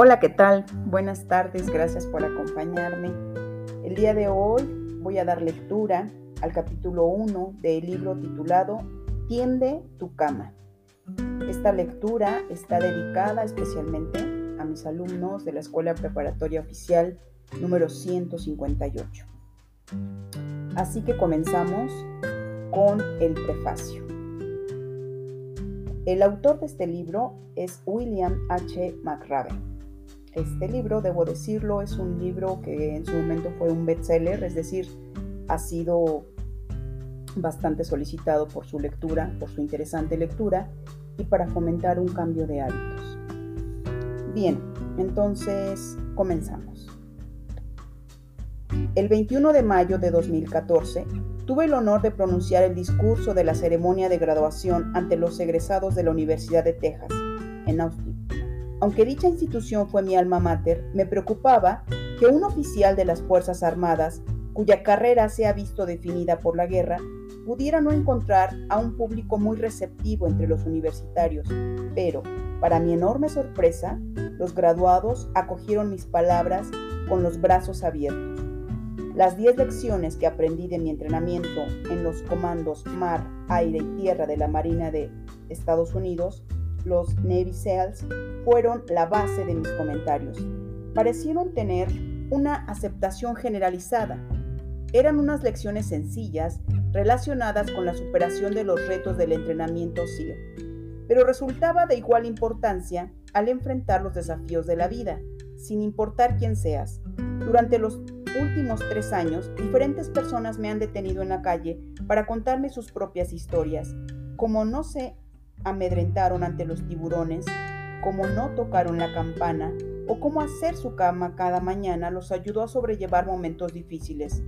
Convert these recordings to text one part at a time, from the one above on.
Hola, ¿qué tal? Buenas tardes, gracias por acompañarme. El día de hoy voy a dar lectura al capítulo 1 del libro titulado Tiende tu cama. Esta lectura está dedicada especialmente a mis alumnos de la Escuela Preparatoria Oficial número 158. Así que comenzamos con el prefacio. El autor de este libro es William H. McRaven. Este libro, debo decirlo, es un libro que en su momento fue un bestseller, es decir, ha sido bastante solicitado por su lectura, por su interesante lectura y para fomentar un cambio de hábitos. Bien, entonces comenzamos. El 21 de mayo de 2014 tuve el honor de pronunciar el discurso de la ceremonia de graduación ante los egresados de la Universidad de Texas, en Austin. Aunque dicha institución fue mi alma mater, me preocupaba que un oficial de las Fuerzas Armadas, cuya carrera se ha visto definida por la guerra, pudiera no encontrar a un público muy receptivo entre los universitarios, pero, para mi enorme sorpresa, los graduados acogieron mis palabras con los brazos abiertos. Las 10 lecciones que aprendí de mi entrenamiento en los comandos mar, aire y tierra de la Marina de Estados Unidos los Navy SEALs fueron la base de mis comentarios. Parecieron tener una aceptación generalizada. Eran unas lecciones sencillas relacionadas con la superación de los retos del entrenamiento SEAL, pero resultaba de igual importancia al enfrentar los desafíos de la vida, sin importar quién seas. Durante los últimos tres años, diferentes personas me han detenido en la calle para contarme sus propias historias. Como no sé amedrentaron ante los tiburones, cómo no tocaron la campana o cómo hacer su cama cada mañana los ayudó a sobrellevar momentos difíciles.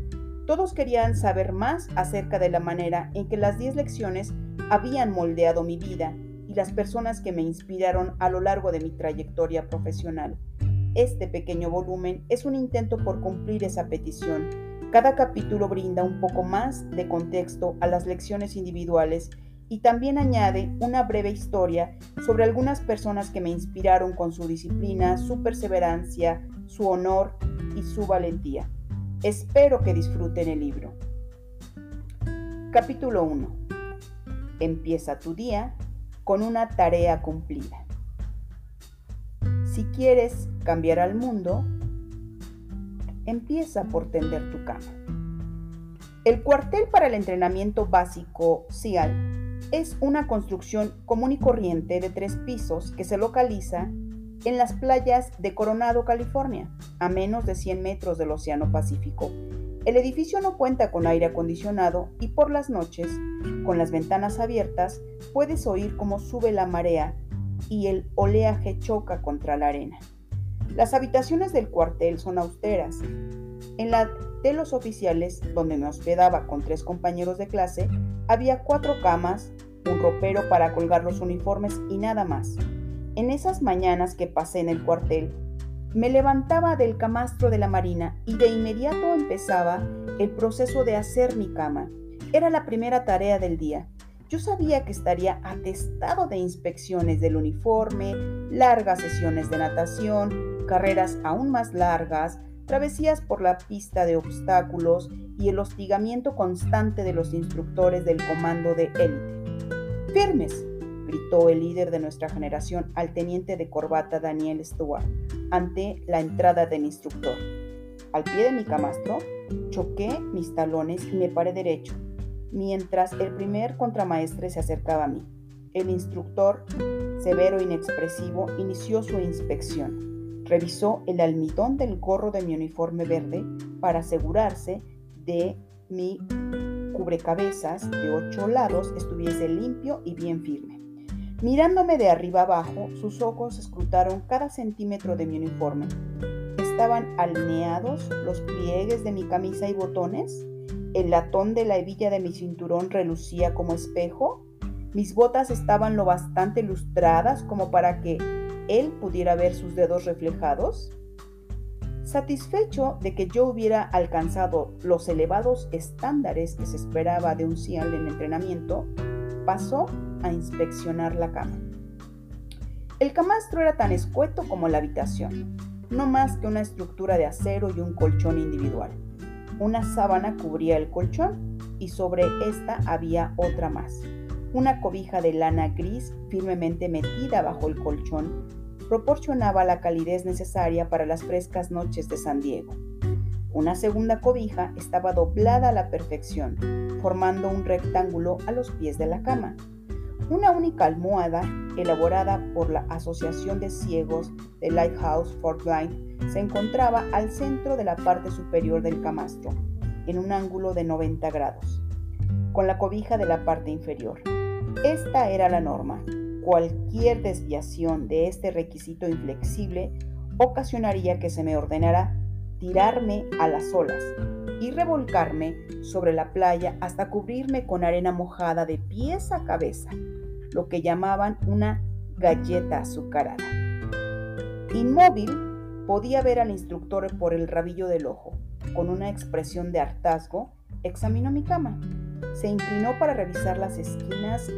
Todos querían saber más acerca de la manera en que las 10 lecciones habían moldeado mi vida y las personas que me inspiraron a lo largo de mi trayectoria profesional. Este pequeño volumen es un intento por cumplir esa petición. Cada capítulo brinda un poco más de contexto a las lecciones individuales y también añade una breve historia sobre algunas personas que me inspiraron con su disciplina, su perseverancia, su honor y su valentía. Espero que disfruten el libro. Capítulo 1. Empieza tu día con una tarea cumplida. Si quieres cambiar al mundo, empieza por tender tu cama. El cuartel para el entrenamiento básico CIAL es una construcción común y corriente de tres pisos que se localiza en las playas de Coronado, California, a menos de 100 metros del Océano Pacífico. El edificio no cuenta con aire acondicionado y por las noches, con las ventanas abiertas, puedes oír cómo sube la marea y el oleaje choca contra la arena. Las habitaciones del cuartel son austeras. En la de los oficiales, donde me hospedaba con tres compañeros de clase, había cuatro camas, un ropero para colgar los uniformes y nada más. En esas mañanas que pasé en el cuartel, me levantaba del camastro de la marina y de inmediato empezaba el proceso de hacer mi cama. Era la primera tarea del día. Yo sabía que estaría atestado de inspecciones del uniforme, largas sesiones de natación, carreras aún más largas, travesías por la pista de obstáculos y el hostigamiento constante de los instructores del comando de élite. ¡Firmes! gritó el líder de nuestra generación al teniente de corbata Daniel Stewart ante la entrada del instructor. Al pie de mi camastro, choqué mis talones y me paré derecho, mientras el primer contramaestre se acercaba a mí. El instructor, severo e inexpresivo, inició su inspección. Revisó el almidón del gorro de mi uniforme verde para asegurarse de mi cubrecabezas de ocho lados estuviese limpio y bien firme. Mirándome de arriba abajo, sus ojos escrutaron cada centímetro de mi uniforme. ¿Estaban alineados los pliegues de mi camisa y botones? ¿El latón de la hebilla de mi cinturón relucía como espejo? ¿Mis botas estaban lo bastante lustradas como para que él pudiera ver sus dedos reflejados? Satisfecho de que yo hubiera alcanzado los elevados estándares que se esperaba de un CIAL en entrenamiento, pasó a inspeccionar la cama. El camastro era tan escueto como la habitación, no más que una estructura de acero y un colchón individual. Una sábana cubría el colchón y sobre esta había otra más. Una cobija de lana gris firmemente metida bajo el colchón proporcionaba la calidez necesaria para las frescas noches de San Diego. Una segunda cobija estaba doblada a la perfección, formando un rectángulo a los pies de la cama. Una única almohada, elaborada por la Asociación de Ciegos de Lighthouse Fort Blind, se encontraba al centro de la parte superior del camastro, en un ángulo de 90 grados, con la cobija de la parte inferior. Esta era la norma. Cualquier desviación de este requisito inflexible ocasionaría que se me ordenara tirarme a las olas y revolcarme sobre la playa hasta cubrirme con arena mojada de pies a cabeza, lo que llamaban una galleta azucarada. Inmóvil, podía ver al instructor por el rabillo del ojo. Con una expresión de hartazgo, examinó mi cama. Se inclinó para revisar las esquinas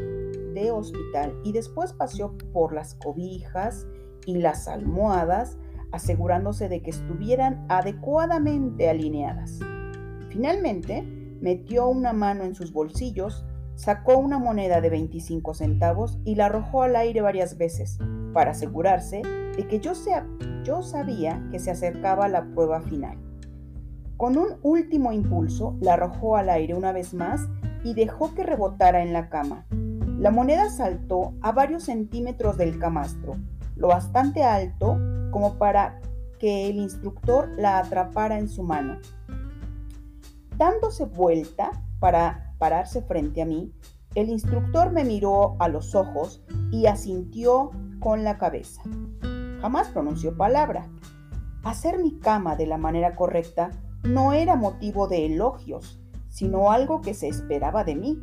de hospital y después paseó por las cobijas y las almohadas asegurándose de que estuvieran adecuadamente alineadas. Finalmente, metió una mano en sus bolsillos, sacó una moneda de 25 centavos y la arrojó al aire varias veces, para asegurarse de que yo, yo sabía que se acercaba la prueba final. Con un último impulso, la arrojó al aire una vez más y dejó que rebotara en la cama. La moneda saltó a varios centímetros del camastro, lo bastante alto como para que el instructor la atrapara en su mano. Dándose vuelta para pararse frente a mí, el instructor me miró a los ojos y asintió con la cabeza. Jamás pronunció palabra. Hacer mi cama de la manera correcta no era motivo de elogios, sino algo que se esperaba de mí.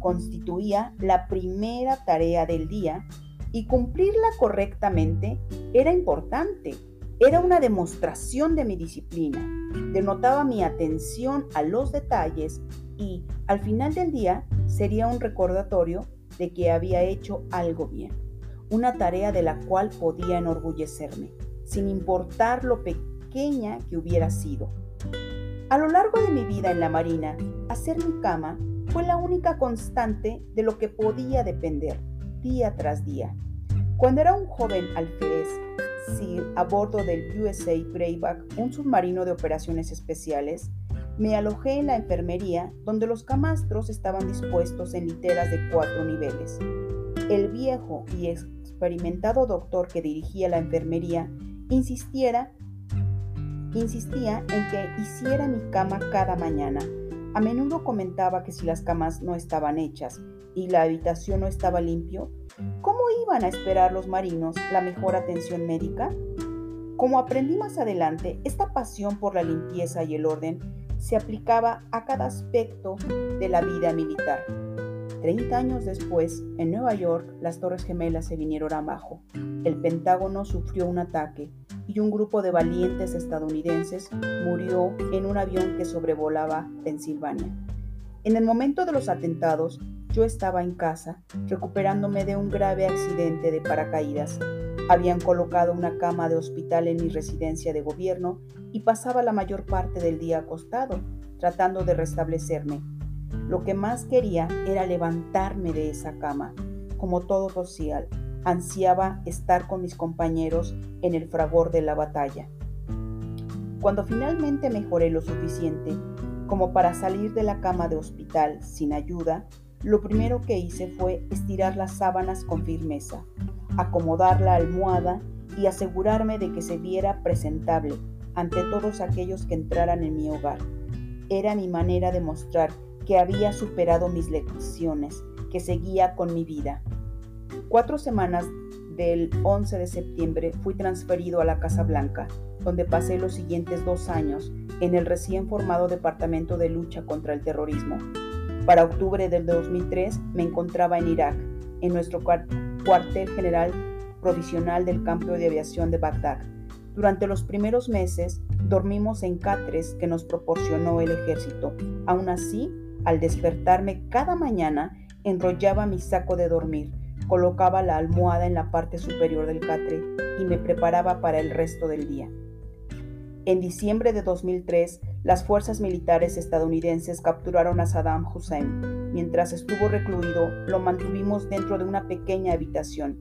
Constituía la primera tarea del día y cumplirla correctamente era importante. Era una demostración de mi disciplina. Denotaba mi atención a los detalles y al final del día sería un recordatorio de que había hecho algo bien. Una tarea de la cual podía enorgullecerme, sin importar lo pequeña que hubiera sido. A lo largo de mi vida en la Marina, hacer mi cama fue la única constante de lo que podía depender día tras día. Cuando era un joven alférez, a bordo del USA Greyback, un submarino de operaciones especiales, me alojé en la enfermería donde los camastros estaban dispuestos en literas de cuatro niveles. El viejo y experimentado doctor que dirigía la enfermería insistiera, insistía en que hiciera mi cama cada mañana. A menudo comentaba que si las camas no estaban hechas y la habitación no estaba limpio, ¿cómo iban a esperar los marinos la mejor atención médica? Como aprendí más adelante, esta pasión por la limpieza y el orden se aplicaba a cada aspecto de la vida militar. Treinta años después, en Nueva York, las Torres Gemelas se vinieron abajo. El Pentágono sufrió un ataque y un grupo de valientes estadounidenses murió en un avión que sobrevolaba Pensilvania. En el momento de los atentados, yo estaba en casa, recuperándome de un grave accidente de paracaídas. Habían colocado una cama de hospital en mi residencia de gobierno y pasaba la mayor parte del día acostado, tratando de restablecerme. Lo que más quería era levantarme de esa cama. Como todo social, ansiaba estar con mis compañeros en el fragor de la batalla. Cuando finalmente mejoré lo suficiente como para salir de la cama de hospital sin ayuda, lo primero que hice fue estirar las sábanas con firmeza, acomodar la almohada y asegurarme de que se viera presentable ante todos aquellos que entraran en mi hogar. Era mi manera de mostrar que había superado mis lecciones, que seguía con mi vida. Cuatro semanas del 11 de septiembre fui transferido a la Casa Blanca, donde pasé los siguientes dos años en el recién formado Departamento de Lucha contra el Terrorismo. Para octubre del 2003 me encontraba en Irak, en nuestro cuartel general provisional del campo de aviación de Bagdad. Durante los primeros meses dormimos en catres que nos proporcionó el ejército. Aún así, al despertarme cada mañana, enrollaba mi saco de dormir, colocaba la almohada en la parte superior del catre y me preparaba para el resto del día. En diciembre de 2003, las fuerzas militares estadounidenses capturaron a Saddam Hussein. Mientras estuvo recluido, lo mantuvimos dentro de una pequeña habitación.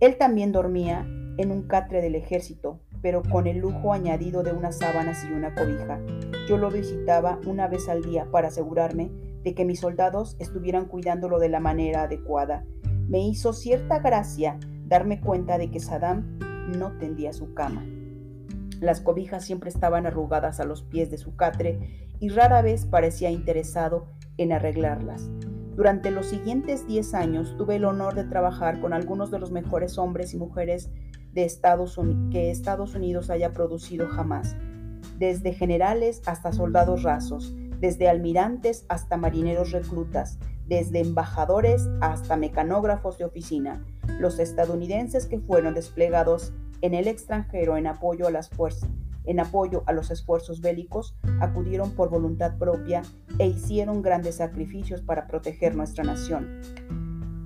Él también dormía en un catre del ejército, pero con el lujo añadido de unas sábanas y una cobija. Yo lo visitaba una vez al día para asegurarme de que mis soldados estuvieran cuidándolo de la manera adecuada me hizo cierta gracia darme cuenta de que Saddam no tendía su cama. Las cobijas siempre estaban arrugadas a los pies de su catre y rara vez parecía interesado en arreglarlas. Durante los siguientes 10 años tuve el honor de trabajar con algunos de los mejores hombres y mujeres de Estados que Estados Unidos haya producido jamás, desde generales hasta soldados rasos, desde almirantes hasta marineros reclutas, desde embajadores hasta mecanógrafos de oficina, los estadounidenses que fueron desplegados en el extranjero en apoyo a las fuerzas, en apoyo a los esfuerzos bélicos, acudieron por voluntad propia e hicieron grandes sacrificios para proteger nuestra nación.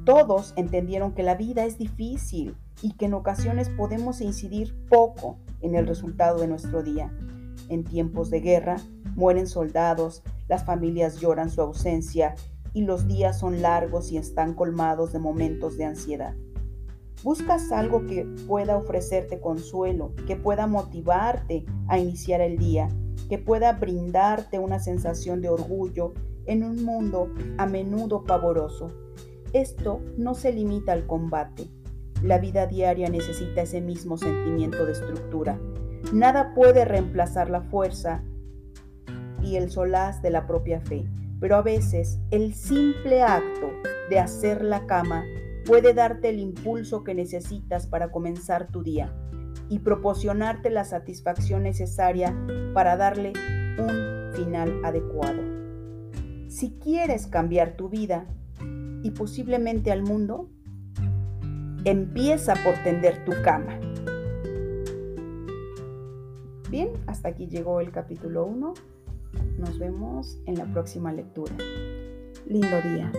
Todos entendieron que la vida es difícil y que en ocasiones podemos incidir poco en el resultado de nuestro día. En tiempos de guerra mueren soldados, las familias lloran su ausencia y los días son largos y están colmados de momentos de ansiedad. Buscas algo que pueda ofrecerte consuelo, que pueda motivarte a iniciar el día, que pueda brindarte una sensación de orgullo en un mundo a menudo pavoroso. Esto no se limita al combate. La vida diaria necesita ese mismo sentimiento de estructura. Nada puede reemplazar la fuerza y el solaz de la propia fe pero a veces el simple acto de hacer la cama puede darte el impulso que necesitas para comenzar tu día y proporcionarte la satisfacción necesaria para darle un final adecuado. Si quieres cambiar tu vida y posiblemente al mundo, empieza por tender tu cama. Bien, hasta aquí llegó el capítulo 1. Nos vemos en la próxima lectura. Lindo día.